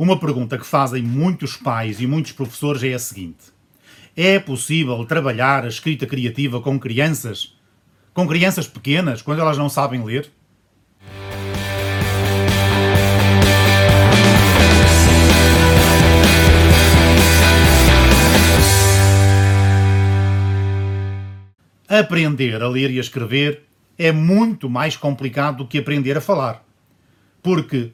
Uma pergunta que fazem muitos pais e muitos professores é a seguinte: É possível trabalhar a escrita criativa com crianças? Com crianças pequenas, quando elas não sabem ler? Aprender a ler e a escrever é muito mais complicado do que aprender a falar. Porque,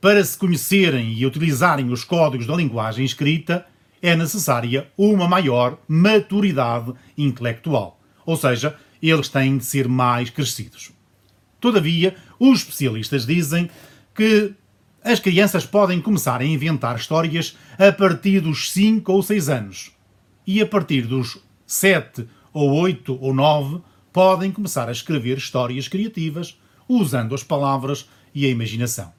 para se conhecerem e utilizarem os códigos da linguagem escrita, é necessária uma maior maturidade intelectual. Ou seja, eles têm de ser mais crescidos. Todavia, os especialistas dizem que as crianças podem começar a inventar histórias a partir dos 5 ou 6 anos. E a partir dos 7 ou 8 ou 9 podem começar a escrever histórias criativas usando as palavras e a imaginação.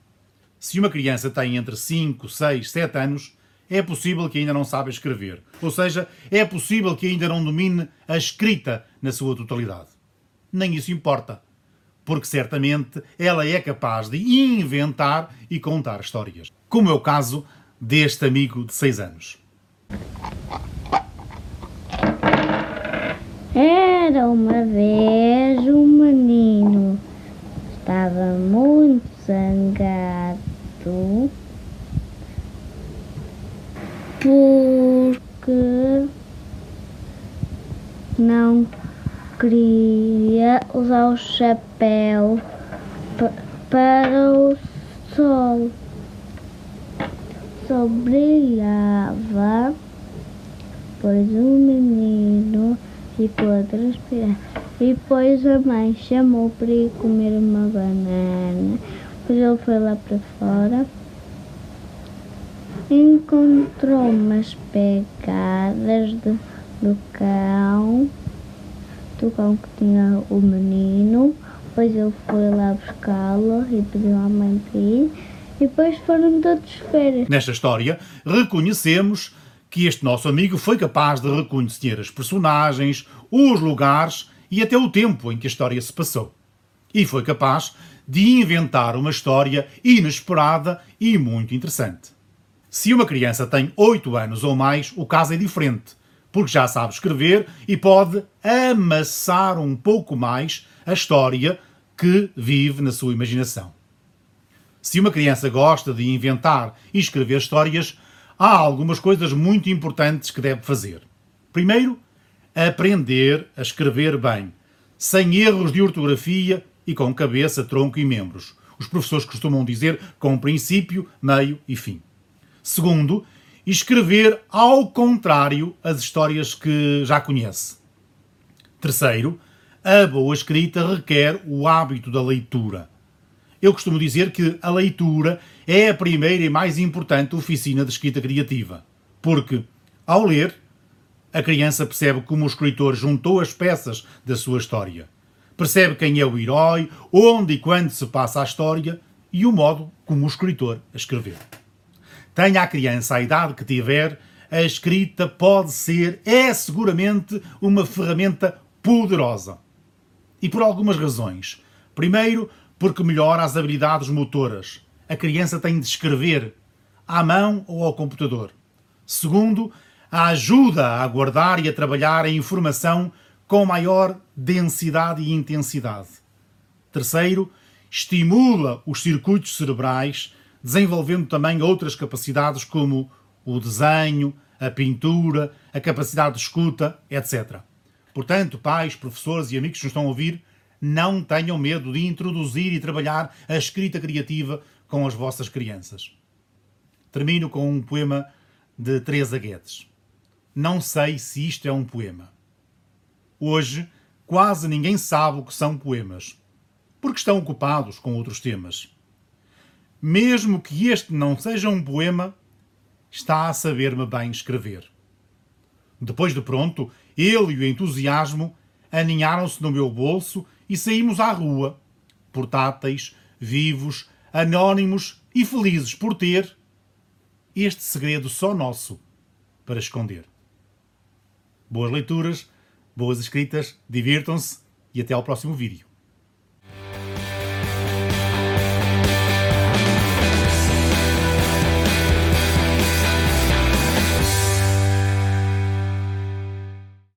Se uma criança tem entre 5, 6, 7 anos, é possível que ainda não saiba escrever. Ou seja, é possível que ainda não domine a escrita na sua totalidade. Nem isso importa, porque certamente ela é capaz de inventar e contar histórias. Como é o caso deste amigo de 6 anos. Era uma vez um menino, estava muito zangado porque não queria usar o chapéu para o sol. Sol brilhava, pois o menino ficou a transpirar. E depois a mãe chamou para ir comer uma banana. Depois ele foi lá para fora. Encontrou umas pegadas de, do cão, do cão que tinha o menino. Depois ele foi lá buscá-lo e pediu à mãe para ir. E depois foram todos férias. Nesta história, reconhecemos que este nosso amigo foi capaz de reconhecer as personagens, os lugares e até o tempo em que a história se passou. E foi capaz de inventar uma história inesperada e muito interessante. Se uma criança tem 8 anos ou mais, o caso é diferente, porque já sabe escrever e pode amassar um pouco mais a história que vive na sua imaginação. Se uma criança gosta de inventar e escrever histórias, há algumas coisas muito importantes que deve fazer. Primeiro, aprender a escrever bem, sem erros de ortografia e com cabeça, tronco e membros. Os professores costumam dizer com princípio, meio e fim. Segundo, escrever ao contrário as histórias que já conhece. Terceiro, a boa escrita requer o hábito da leitura. Eu costumo dizer que a leitura é a primeira e mais importante oficina de escrita criativa, porque, ao ler, a criança percebe como o escritor juntou as peças da sua história. Percebe quem é o herói, onde e quando se passa a história e o modo como o escritor a escreveu. Tenha a criança a idade que tiver, a escrita pode ser, é seguramente, uma ferramenta poderosa. E por algumas razões. Primeiro, porque melhora as habilidades motoras. A criança tem de escrever à mão ou ao computador. Segundo, a ajuda a guardar e a trabalhar a informação com maior densidade e intensidade. Terceiro, estimula os circuitos cerebrais, desenvolvendo também outras capacidades como o desenho, a pintura, a capacidade de escuta, etc. Portanto, pais, professores e amigos que nos estão a ouvir, não tenham medo de introduzir e trabalhar a escrita criativa com as vossas crianças. Termino com um poema de Teresa Guedes. Não sei se isto é um poema. Hoje, quase ninguém sabe o que são poemas, porque estão ocupados com outros temas. Mesmo que este não seja um poema, está a saber-me bem escrever. Depois de pronto, ele e o entusiasmo aninharam-se no meu bolso e saímos à rua, portáteis, vivos, anónimos e felizes por ter este segredo só nosso para esconder. Boas leituras, boas escritas, divirtam-se e até ao próximo vídeo.